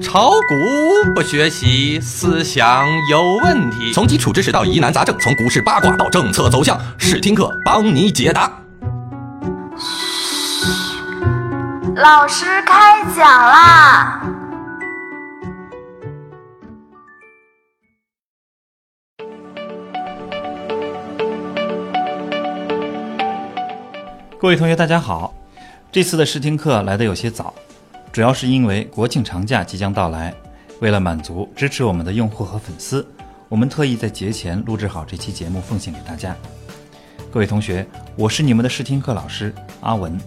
炒股不学习，思想有问题。从基础知识到疑难杂症，从股市八卦到政策走向，试听课帮你解答。老师开讲啦！各位同学，大家好。这次的试听课来的有些早，主要是因为国庆长假即将到来，为了满足支持我们的用户和粉丝，我们特意在节前录制好这期节目奉献给大家。各位同学，我是你们的试听课老师阿文。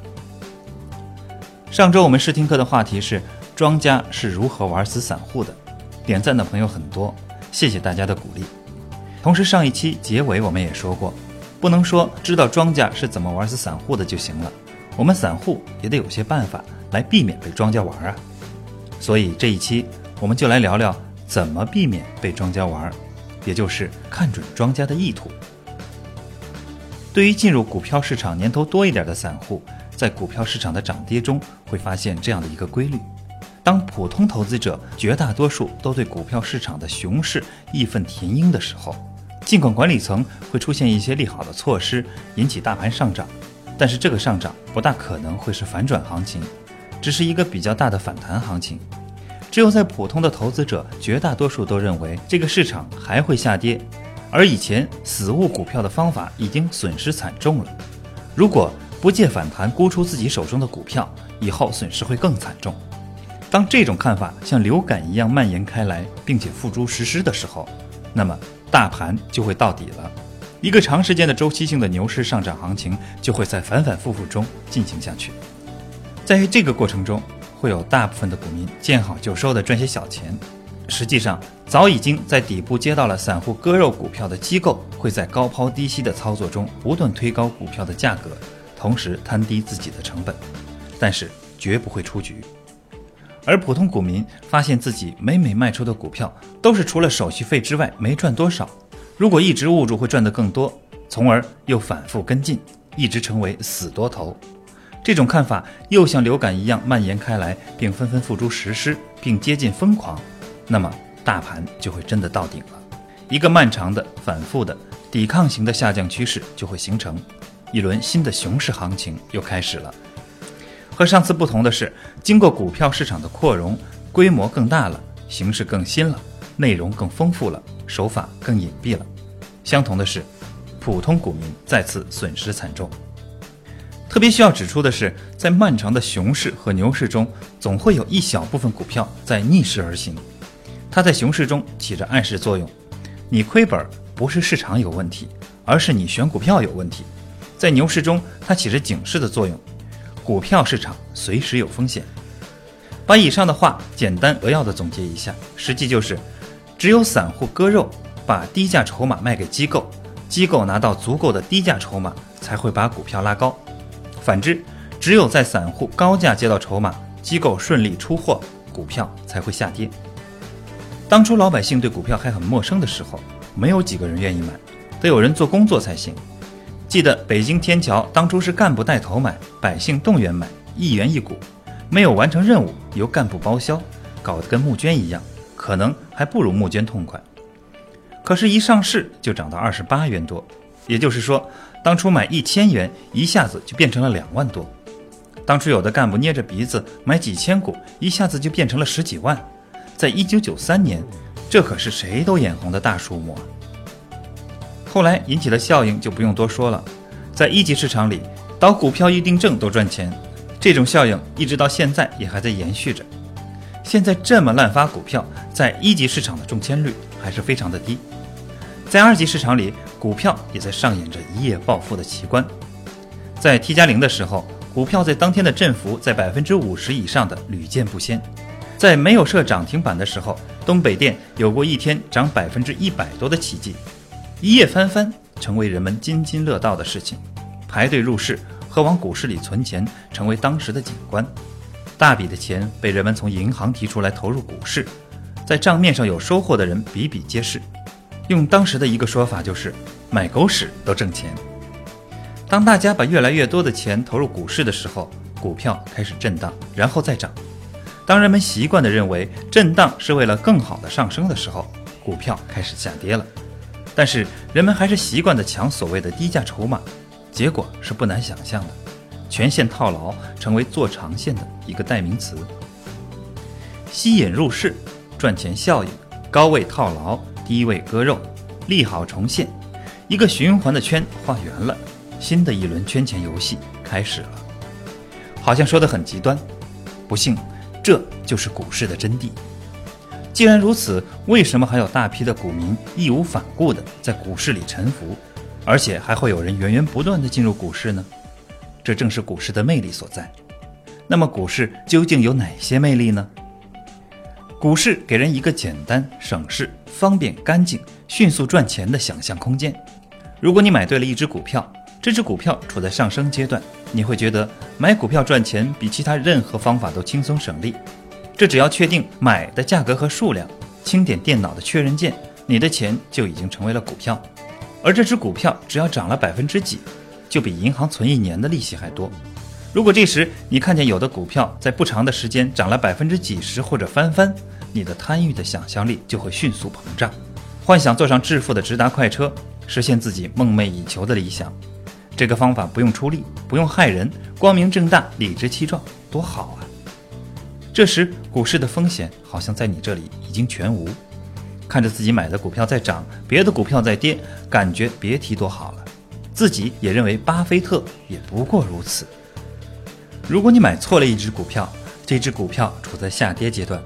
上周我们试听课的话题是庄家是如何玩死散户的，点赞的朋友很多，谢谢大家的鼓励。同时上一期结尾我们也说过。不能说知道庄家是怎么玩死散户的就行了，我们散户也得有些办法来避免被庄家玩啊。所以这一期我们就来聊聊怎么避免被庄家玩，也就是看准庄家的意图。对于进入股票市场年头多一点的散户，在股票市场的涨跌中会发现这样的一个规律：当普通投资者绝大多数都对股票市场的熊市义愤填膺的时候。尽管管理层会出现一些利好的措施，引起大盘上涨，但是这个上涨不大可能会是反转行情，只是一个比较大的反弹行情。只有在普通的投资者绝大多数都认为这个市场还会下跌，而以前死捂股票的方法已经损失惨重了。如果不借反弹沽出自己手中的股票，以后损失会更惨重。当这种看法像流感一样蔓延开来，并且付诸实施的时候，那么。大盘就会到底了，一个长时间的周期性的牛市上涨行情就会在反反复复中进行下去。在这个过程中，会有大部分的股民见好就收的赚些小钱。实际上，早已经在底部接到了散户割肉股票的机构，会在高抛低吸的操作中不断推高股票的价格，同时摊低自己的成本，但是绝不会出局。而普通股民发现自己每每卖出的股票都是除了手续费之外没赚多少，如果一直捂住会赚得更多，从而又反复跟进，一直成为死多头。这种看法又像流感一样蔓延开来，并纷纷付诸实施，并接近疯狂，那么大盘就会真的到顶了，一个漫长的、反复的抵抗型的下降趋势就会形成，一轮新的熊市行情又开始了。和上次不同的是，经过股票市场的扩容，规模更大了，形式更新了，内容更丰富了，手法更隐蔽了。相同的是，普通股民再次损失惨重。特别需要指出的是，在漫长的熊市和牛市中，总会有一小部分股票在逆势而行，它在熊市中起着暗示作用。你亏本不是市场有问题，而是你选股票有问题。在牛市中，它起着警示的作用。股票市场随时有风险。把以上的话简单扼要的总结一下，实际就是：只有散户割肉，把低价筹码卖给机构，机构拿到足够的低价筹码，才会把股票拉高；反之，只有在散户高价接到筹码，机构顺利出货，股票才会下跌。当初老百姓对股票还很陌生的时候，没有几个人愿意买，得有人做工作才行。记得北京天桥当初是干部带头买，百姓动员买，一元一股，没有完成任务由干部包销，搞得跟募捐一样，可能还不如募捐痛快。可是，一上市就涨到二十八元多，也就是说，当初买一千元，一下子就变成了两万多。当初有的干部捏着鼻子买几千股，一下子就变成了十几万。在一九九三年，这可是谁都眼红的大数目啊！后来引起的效应就不用多说了，在一级市场里，倒股票预定证都赚钱，这种效应一直到现在也还在延续着。现在这么滥发股票，在一级市场的中签率还是非常的低，在二级市场里，股票也在上演着一夜暴富的奇观。在 T 加零的时候，股票在当天的振幅在百分之五十以上的屡见不鲜。在没有设涨停板的时候，东北电有过一天涨百分之一百多的奇迹。一夜翻番成为人们津津乐道的事情，排队入市和往股市里存钱成为当时的景观，大笔的钱被人们从银行提出来投入股市，在账面上有收获的人比比皆是。用当时的一个说法就是买狗屎都挣钱。当大家把越来越多的钱投入股市的时候，股票开始震荡，然后再涨。当人们习惯地认为震荡是为了更好的上升的时候，股票开始下跌了。但是人们还是习惯地抢所谓的低价筹码，结果是不难想象的，全线套牢成为做长线的一个代名词。吸引入市，赚钱效应，高位套牢，低位割肉，利好重现，一个循环的圈画圆了，新的一轮圈钱游戏开始了。好像说的很极端，不幸，这就是股市的真谛。既然如此，为什么还有大批的股民义无反顾地在股市里沉浮，而且还会有人源源不断地进入股市呢？这正是股市的魅力所在。那么，股市究竟有哪些魅力呢？股市给人一个简单、省事、方便、干净、迅速赚钱的想象空间。如果你买对了一只股票，这只股票处在上升阶段，你会觉得买股票赚钱比其他任何方法都轻松省力。这只要确定买的价格和数量，轻点电脑的确认键，你的钱就已经成为了股票。而这只股票只要涨了百分之几，就比银行存一年的利息还多。如果这时你看见有的股票在不长的时间涨了百分之几十或者翻番，你的贪欲的想象力就会迅速膨胀，幻想坐上致富的直达快车，实现自己梦寐以求的理想。这个方法不用出力，不用害人，光明正大，理直气壮，多好啊！这时股市的风险好像在你这里已经全无，看着自己买的股票在涨，别的股票在跌，感觉别提多好了。自己也认为巴菲特也不过如此。如果你买错了一只股票，这只股票处在下跌阶段，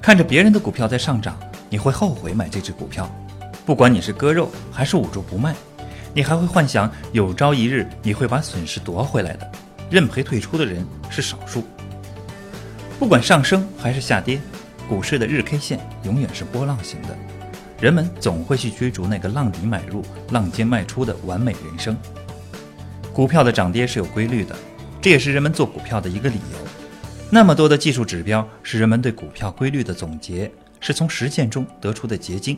看着别人的股票在上涨，你会后悔买这只股票。不管你是割肉还是捂住不卖。你还会幻想有朝一日你会把损失夺回来的，认赔退出的人是少数。不管上升还是下跌，股市的日 K 线永远是波浪形的，人们总会去追逐那个浪底买入、浪尖卖出的完美人生。股票的涨跌是有规律的，这也是人们做股票的一个理由。那么多的技术指标是人们对股票规律的总结，是从实践中得出的结晶。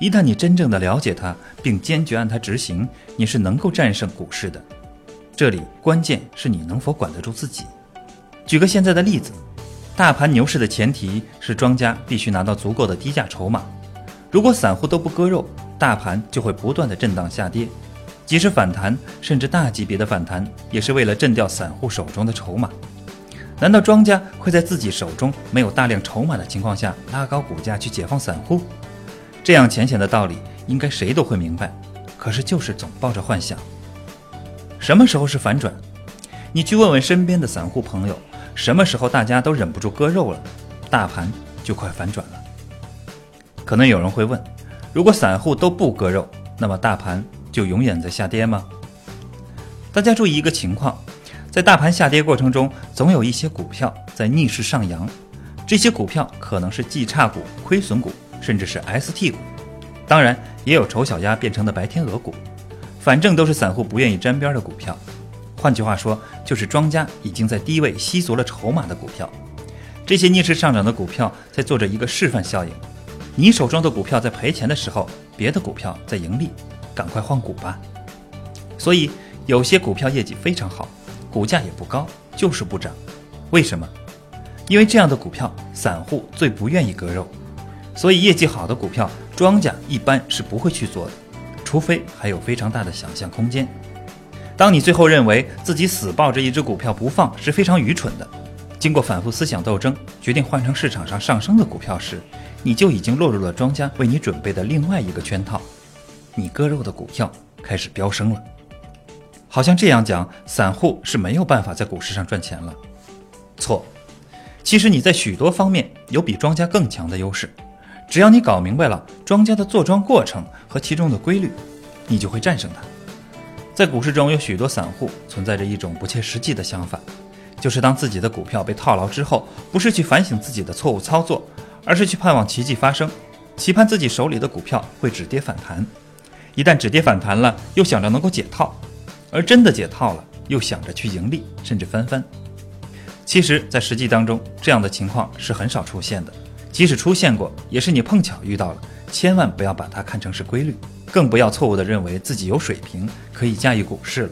一旦你真正的了解它，并坚决按它执行，你是能够战胜股市的。这里关键是你能否管得住自己。举个现在的例子，大盘牛市的前提是庄家必须拿到足够的低价筹码。如果散户都不割肉，大盘就会不断的震荡下跌。即使反弹，甚至大级别的反弹，也是为了震掉散户手中的筹码。难道庄家会在自己手中没有大量筹码的情况下拉高股价去解放散户？这样浅显的道理，应该谁都会明白，可是就是总抱着幻想。什么时候是反转？你去问问身边的散户朋友，什么时候大家都忍不住割肉了，大盘就快反转了。可能有人会问，如果散户都不割肉，那么大盘就永远在下跌吗？大家注意一个情况，在大盘下跌过程中，总有一些股票在逆势上扬，这些股票可能是绩差股、亏损股。甚至是 ST 股，当然也有丑小鸭变成的白天鹅股，反正都是散户不愿意沾边的股票。换句话说，就是庄家已经在低位吸足了筹码的股票。这些逆势上涨的股票在做着一个示范效应：你手中的股票在赔钱的时候，别的股票在盈利，赶快换股吧。所以有些股票业绩非常好，股价也不高，就是不涨。为什么？因为这样的股票，散户最不愿意割肉。所以业绩好的股票，庄家一般是不会去做的，除非还有非常大的想象空间。当你最后认为自己死抱着一只股票不放是非常愚蠢的，经过反复思想斗争，决定换成市场上上升的股票时，你就已经落入了庄家为你准备的另外一个圈套。你割肉的股票开始飙升了。好像这样讲，散户是没有办法在股市上赚钱了。错，其实你在许多方面有比庄家更强的优势。只要你搞明白了庄家的坐庄过程和其中的规律，你就会战胜它。在股市中有许多散户存在着一种不切实际的想法，就是当自己的股票被套牢之后，不是去反省自己的错误操作，而是去盼望奇迹发生，期盼自己手里的股票会止跌反弹。一旦止跌反弹了，又想着能够解套，而真的解套了，又想着去盈利甚至翻番。其实，在实际当中，这样的情况是很少出现的。即使出现过，也是你碰巧遇到了，千万不要把它看成是规律，更不要错误地认为自己有水平可以驾驭股市了。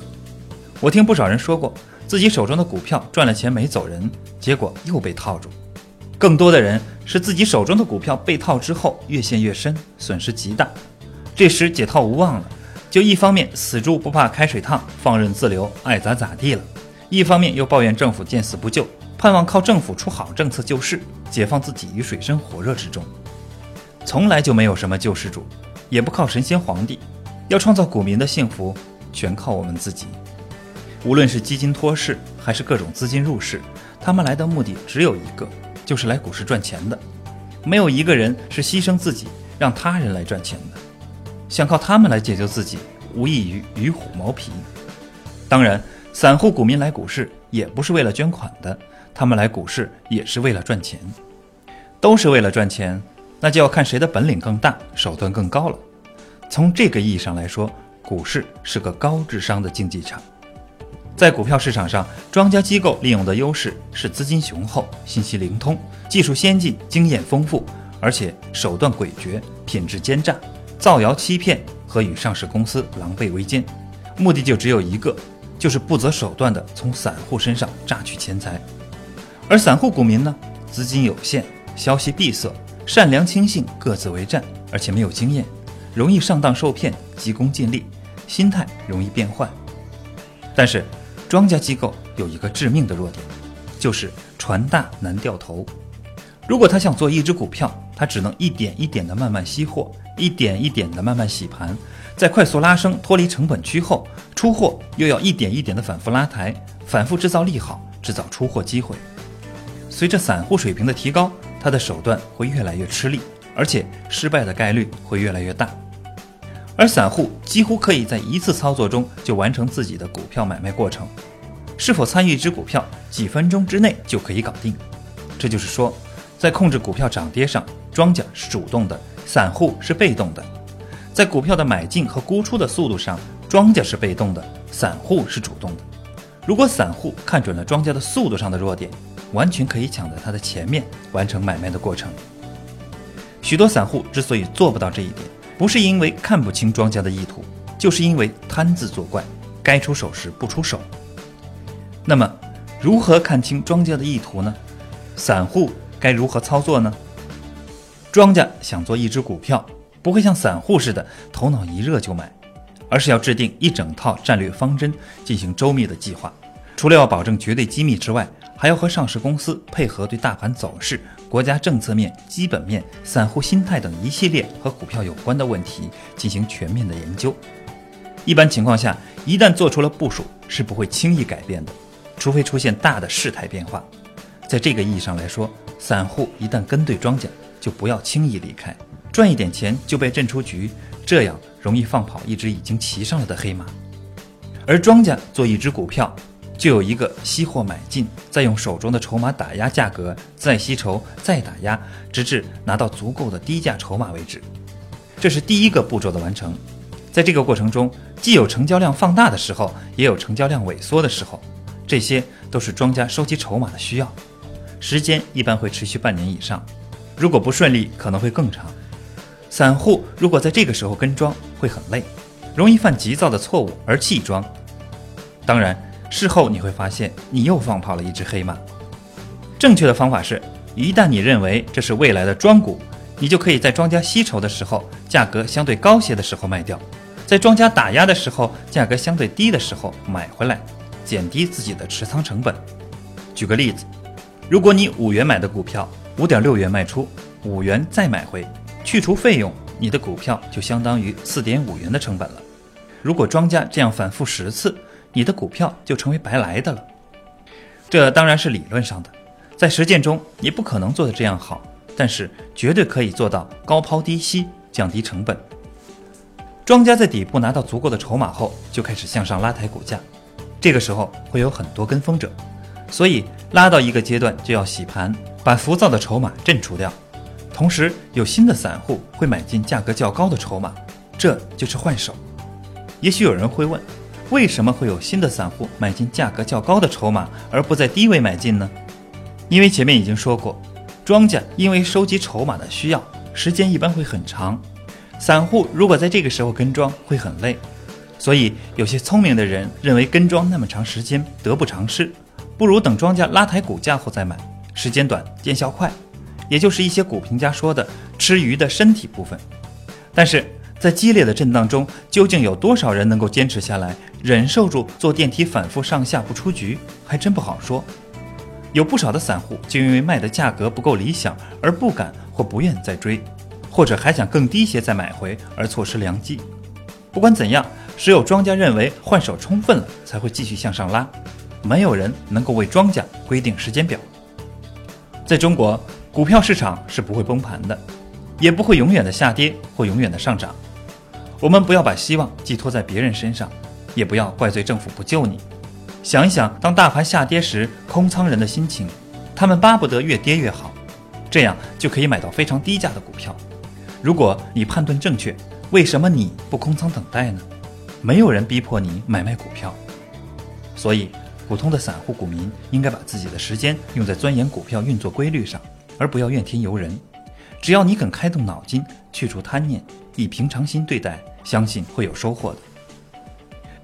我听不少人说过，自己手中的股票赚了钱没走人，结果又被套住。更多的人是自己手中的股票被套之后越陷越深，损失极大。这时解套无望了，就一方面死猪不怕开水烫，放任自流，爱咋咋地了；一方面又抱怨政府见死不救，盼望靠政府出好政策救市，解放自己于水深火热之中。从来就没有什么救世主，也不靠神仙皇帝，要创造股民的幸福，全靠我们自己。无论是基金托市，还是各种资金入市，他们来的目的只有一个，就是来股市赚钱的。没有一个人是牺牲自己让他人来赚钱的。想靠他们来解救自己，无异于与虎谋皮。当然，散户股民来股市也不是为了捐款的，他们来股市也是为了赚钱，都是为了赚钱。那就要看谁的本领更大，手段更高了。从这个意义上来说，股市是个高智商的竞技场。在股票市场上，庄家机构利用的优势是资金雄厚、信息灵通、技术先进、经验丰富，而且手段诡谲、品质奸诈、造谣欺骗和与上市公司狼狈为奸，目的就只有一个，就是不择手段地从散户身上榨取钱财。而散户股民呢，资金有限，消息闭塞。善良轻信，各自为战，而且没有经验，容易上当受骗，急功近利，心态容易变坏。但是，庄家机构有一个致命的弱点，就是船大难掉头。如果他想做一只股票，他只能一点一点的慢慢吸货，一点一点的慢慢洗盘，在快速拉升脱离成本区后出货，又要一点一点的反复拉抬，反复制造利好，制造出货机会。随着散户水平的提高。他的手段会越来越吃力，而且失败的概率会越来越大。而散户几乎可以在一次操作中就完成自己的股票买卖过程，是否参与一只股票，几分钟之内就可以搞定。这就是说，在控制股票涨跌上，庄家是主动的，散户是被动的；在股票的买进和沽出的速度上，庄家是被动的，散户是主动的。如果散户看准了庄家的速度上的弱点，完全可以抢在他的前面完成买卖的过程。许多散户之所以做不到这一点，不是因为看不清庄家的意图，就是因为贪字作怪，该出手时不出手。那么，如何看清庄家的意图呢？散户该如何操作呢？庄家想做一只股票，不会像散户似的头脑一热就买，而是要制定一整套战略方针，进行周密的计划。除了要保证绝对机密之外，还要和上市公司配合，对大盘走势、国家政策面、基本面、散户心态等一系列和股票有关的问题进行全面的研究。一般情况下，一旦做出了部署，是不会轻易改变的，除非出现大的事态变化。在这个意义上来说，散户一旦跟对庄家，就不要轻易离开，赚一点钱就被震出局，这样容易放跑一只已经骑上了的黑马。而庄家做一只股票。就有一个吸货买进，再用手中的筹码打压价格，再吸筹，再打压，直至拿到足够的低价筹码为止。这是第一个步骤的完成。在这个过程中，既有成交量放大的时候，也有成交量萎缩的时候，这些都是庄家收集筹码的需要。时间一般会持续半年以上，如果不顺利，可能会更长。散户如果在这个时候跟庄，会很累，容易犯急躁的错误而弃庄。当然。事后你会发现，你又放跑了一只黑马。正确的方法是，一旦你认为这是未来的庄股，你就可以在庄家吸筹的时候，价格相对高些的时候卖掉；在庄家打压的时候，价格相对低的时候买回来，减低自己的持仓成本。举个例子，如果你五元买的股票，五点六元卖出，五元再买回，去除费用，你的股票就相当于四点五元的成本了。如果庄家这样反复十次，你的股票就成为白来的了，这当然是理论上的，在实践中你不可能做得这样好，但是绝对可以做到高抛低吸，降低成本。庄家在底部拿到足够的筹码后，就开始向上拉抬股价，这个时候会有很多跟风者，所以拉到一个阶段就要洗盘，把浮躁的筹码震除掉，同时有新的散户会买进价格较高的筹码，这就是换手。也许有人会问。为什么会有新的散户买进价格较高的筹码，而不在低位买进呢？因为前面已经说过，庄家因为收集筹码的需要，时间一般会很长，散户如果在这个时候跟庄会很累，所以有些聪明的人认为跟庄那么长时间得不偿失，不如等庄家拉抬股价后再买，时间短见效快，也就是一些股评家说的吃鱼的身体部分。但是在激烈的震荡中，究竟有多少人能够坚持下来，忍受住坐电梯反复上下不出局，还真不好说。有不少的散户就因为卖的价格不够理想而不敢或不愿再追，或者还想更低些再买回而错失良机。不管怎样，只有庄家认为换手充分了才会继续向上拉，没有人能够为庄家规定时间表。在中国，股票市场是不会崩盘的，也不会永远的下跌或永远的上涨。我们不要把希望寄托在别人身上，也不要怪罪政府不救你。想一想，当大盘下跌时，空仓人的心情，他们巴不得越跌越好，这样就可以买到非常低价的股票。如果你判断正确，为什么你不空仓等待呢？没有人逼迫你买卖股票，所以普通的散户股民应该把自己的时间用在钻研股票运作规律上，而不要怨天尤人。只要你肯开动脑筋，去除贪念，以平常心对待，相信会有收获的。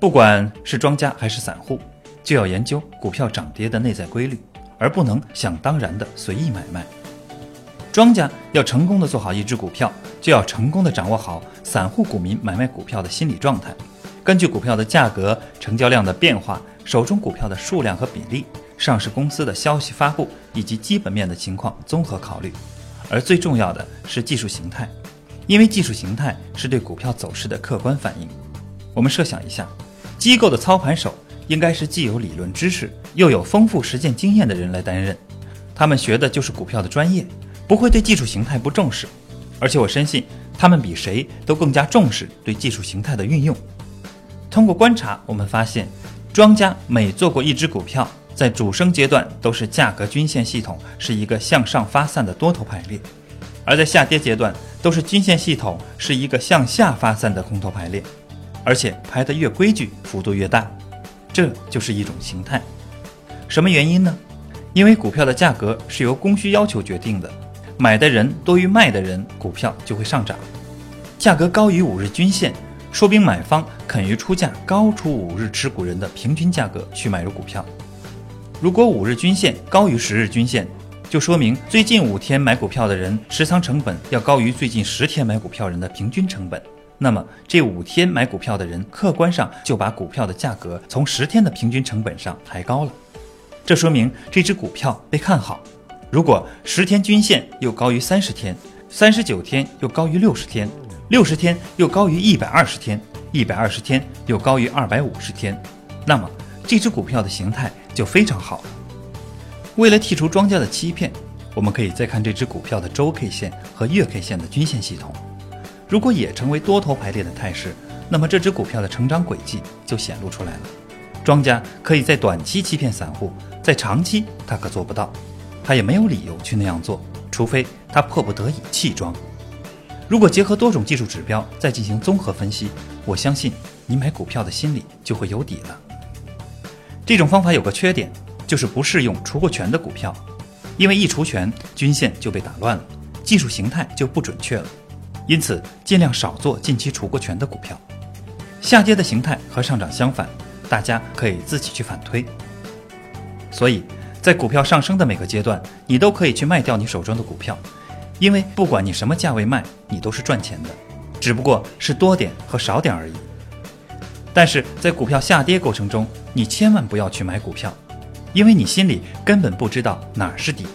不管是庄家还是散户。就要研究股票涨跌的内在规律，而不能想当然的随意买卖。庄家要成功的做好一只股票，就要成功的掌握好散户股民买卖股票的心理状态，根据股票的价格、成交量的变化、手中股票的数量和比例、上市公司的消息发布以及基本面的情况综合考虑。而最重要的是技术形态，因为技术形态是对股票走势的客观反应。我们设想一下，机构的操盘手。应该是既有理论知识又有丰富实践经验的人来担任，他们学的就是股票的专业，不会对技术形态不重视，而且我深信他们比谁都更加重视对技术形态的运用。通过观察，我们发现，庄家每做过一只股票，在主升阶段都是价格均线系统是一个向上发散的多头排列，而在下跌阶段都是均线系统是一个向下发散的空头排列，而且排得越规矩，幅度越大。这就是一种形态，什么原因呢？因为股票的价格是由供需要求决定的，买的人多于卖的人，股票就会上涨。价格高于五日均线，说明买方肯于出价高出五日持股人的平均价格去买入股票。如果五日均线高于十日均线，就说明最近五天买股票的人持仓成本要高于最近十天买股票人的平均成本。那么这五天买股票的人，客观上就把股票的价格从十天的平均成本上抬高了，这说明这只股票被看好。如果十天均线又高于三十天，三十九天又高于六十天，六十天又高于一百二十天，一百二十天又高于二百五十天，那么这只股票的形态就非常好了。为了剔除庄家的欺骗，我们可以再看这只股票的周 K 线和月 K 线的均线系统。如果也成为多头排列的态势，那么这只股票的成长轨迹就显露出来了。庄家可以在短期欺骗散户，在长期他可做不到，他也没有理由去那样做，除非他迫不得已弃庄。如果结合多种技术指标再进行综合分析，我相信你买股票的心里就会有底了。这种方法有个缺点，就是不适用除过权的股票，因为一除权，均线就被打乱了，技术形态就不准确了。因此，尽量少做近期除过权的股票。下跌的形态和上涨相反，大家可以自己去反推。所以在股票上升的每个阶段，你都可以去卖掉你手中的股票，因为不管你什么价位卖，你都是赚钱的，只不过是多点和少点而已。但是在股票下跌过程中，你千万不要去买股票，因为你心里根本不知道哪儿是底。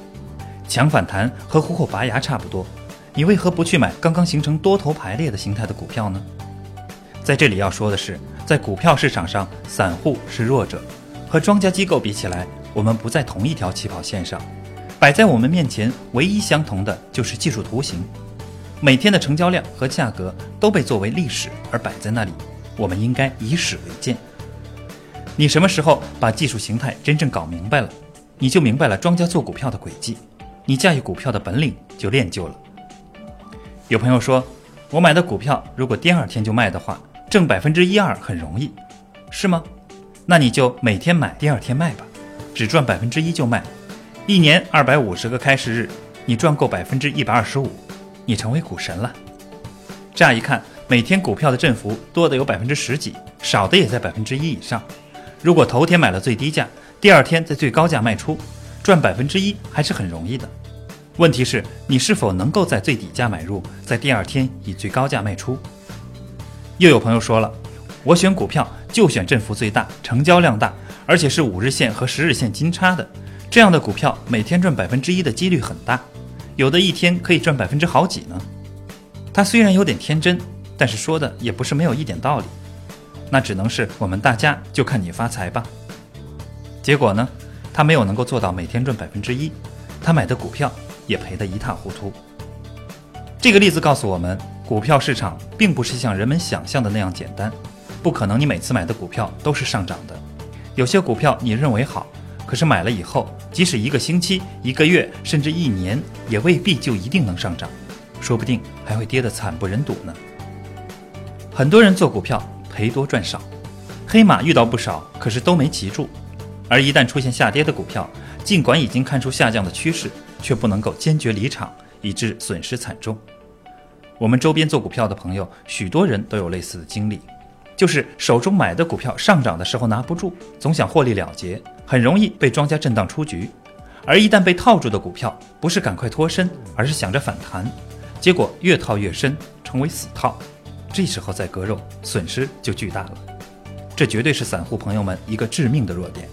抢反弹和虎口拔牙差不多。你为何不去买刚刚形成多头排列的形态的股票呢？在这里要说的是，在股票市场上，散户是弱者，和庄家机构比起来，我们不在同一条起跑线上。摆在我们面前唯一相同的就是技术图形，每天的成交量和价格都被作为历史而摆在那里，我们应该以史为鉴。你什么时候把技术形态真正搞明白了，你就明白了庄家做股票的轨迹，你驾驭股票的本领就练就了。有朋友说，我买的股票如果第二天就卖的话，挣百分之一二很容易，是吗？那你就每天买，第二天卖吧，只赚百分之一就卖，一年二百五十个开市日，你赚够百分之一百二十五，你成为股神了。乍一看，每天股票的振幅多的有百分之十几，少的也在百分之一以上。如果头天买了最低价，第二天在最高价卖出，赚百分之一还是很容易的。问题是，你是否能够在最底价买入，在第二天以最高价卖出？又有朋友说了，我选股票就选振幅最大、成交量大，而且是五日线和十日线金叉的，这样的股票每天赚百分之一的几率很大，有的一天可以赚百分之好几呢。他虽然有点天真，但是说的也不是没有一点道理。那只能是我们大家就看你发财吧。结果呢，他没有能够做到每天赚百分之一，他买的股票也赔得一塌糊涂。这个例子告诉我们，股票市场并不是像人们想象的那样简单，不可能你每次买的股票都是上涨的。有些股票你认为好，可是买了以后，即使一个星期、一个月，甚至一年，也未必就一定能上涨，说不定还会跌得惨不忍睹呢。很多人做股票。赔多赚少，黑马遇到不少，可是都没骑住。而一旦出现下跌的股票，尽管已经看出下降的趋势，却不能够坚决离场，以致损失惨重。我们周边做股票的朋友，许多人都有类似的经历，就是手中买的股票上涨的时候拿不住，总想获利了结，很容易被庄家震荡出局。而一旦被套住的股票，不是赶快脱身，而是想着反弹，结果越套越深，成为死套。这时候再割肉，损失就巨大了。这绝对是散户朋友们一个致命的弱点。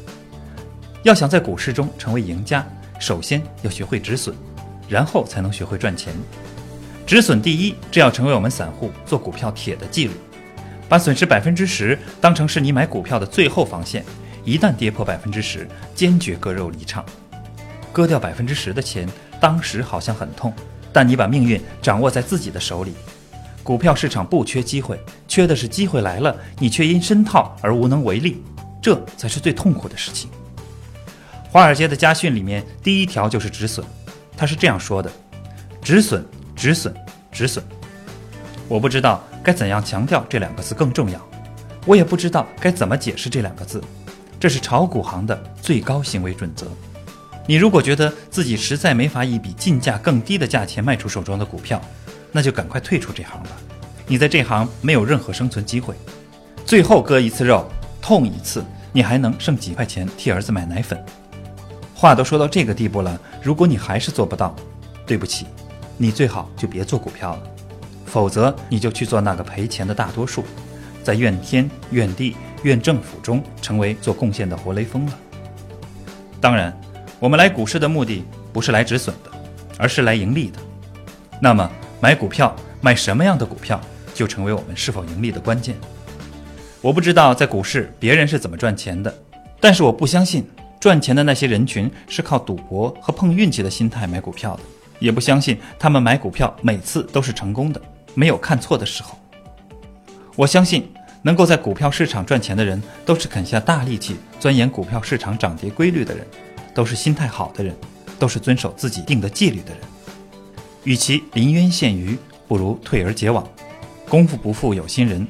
要想在股市中成为赢家，首先要学会止损，然后才能学会赚钱。止损第一，这要成为我们散户做股票铁的纪律。把损失百分之十当成是你买股票的最后防线，一旦跌破百分之十，坚决割肉离场。割掉百分之十的钱，当时好像很痛，但你把命运掌握在自己的手里。股票市场不缺机会，缺的是机会来了，你却因深套而无能为力，这才是最痛苦的事情。华尔街的家训里面第一条就是止损，他是这样说的：止损，止损，止损。我不知道该怎样强调这两个字更重要，我也不知道该怎么解释这两个字。这是炒股行的最高行为准则。你如果觉得自己实在没法以比进价更低的价钱卖出手中的股票，那就赶快退出这行吧，你在这行没有任何生存机会。最后割一次肉，痛一次，你还能剩几块钱替儿子买奶粉。话都说到这个地步了，如果你还是做不到，对不起，你最好就别做股票了，否则你就去做那个赔钱的大多数，在怨天怨地愿政府中成为做贡献的活雷锋了。当然，我们来股市的目的不是来止损的，而是来盈利的。那么买股票买什么样的股票，就成为我们是否盈利的关键。我不知道在股市别人是怎么赚钱的，但是我不相信赚钱的那些人群是靠赌博和碰运气的心态买股票的，也不相信他们买股票每次都是成功的，没有看错的时候。我相信能够在股票市场赚钱的人，都是肯下大力气钻研股票市场涨跌规律的人，都是心态好的人，都是遵守自己定的纪律的人。与其临渊羡鱼，不如退而结网。功夫不负有心人，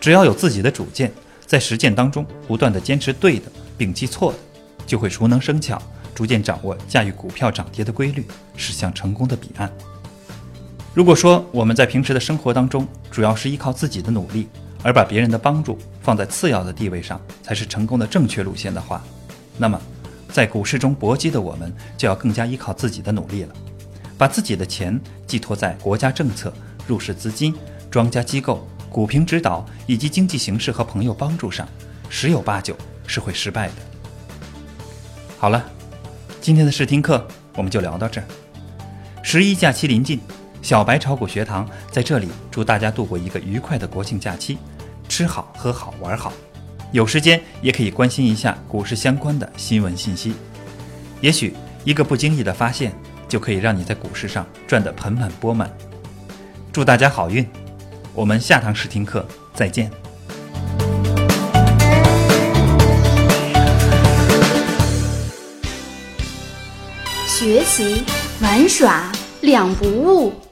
只要有自己的主见，在实践当中不断的坚持对的，摒弃错的，就会熟能生巧，逐渐掌握驾驭股票涨跌的规律，驶向成功的彼岸。如果说我们在平时的生活当中，主要是依靠自己的努力，而把别人的帮助放在次要的地位上，才是成功的正确路线的话，那么在股市中搏击的我们，就要更加依靠自己的努力了。把自己的钱寄托在国家政策、入市资金、庄家机构、股评指导以及经济形势和朋友帮助上，十有八九是会失败的。好了，今天的试听课我们就聊到这儿。十一假期临近，小白炒股学堂在这里祝大家度过一个愉快的国庆假期，吃好喝好玩好。有时间也可以关心一下股市相关的新闻信息，也许一个不经意的发现。就可以让你在股市上赚得盆满钵满。祝大家好运！我们下堂试听课再见。学习玩耍两不误。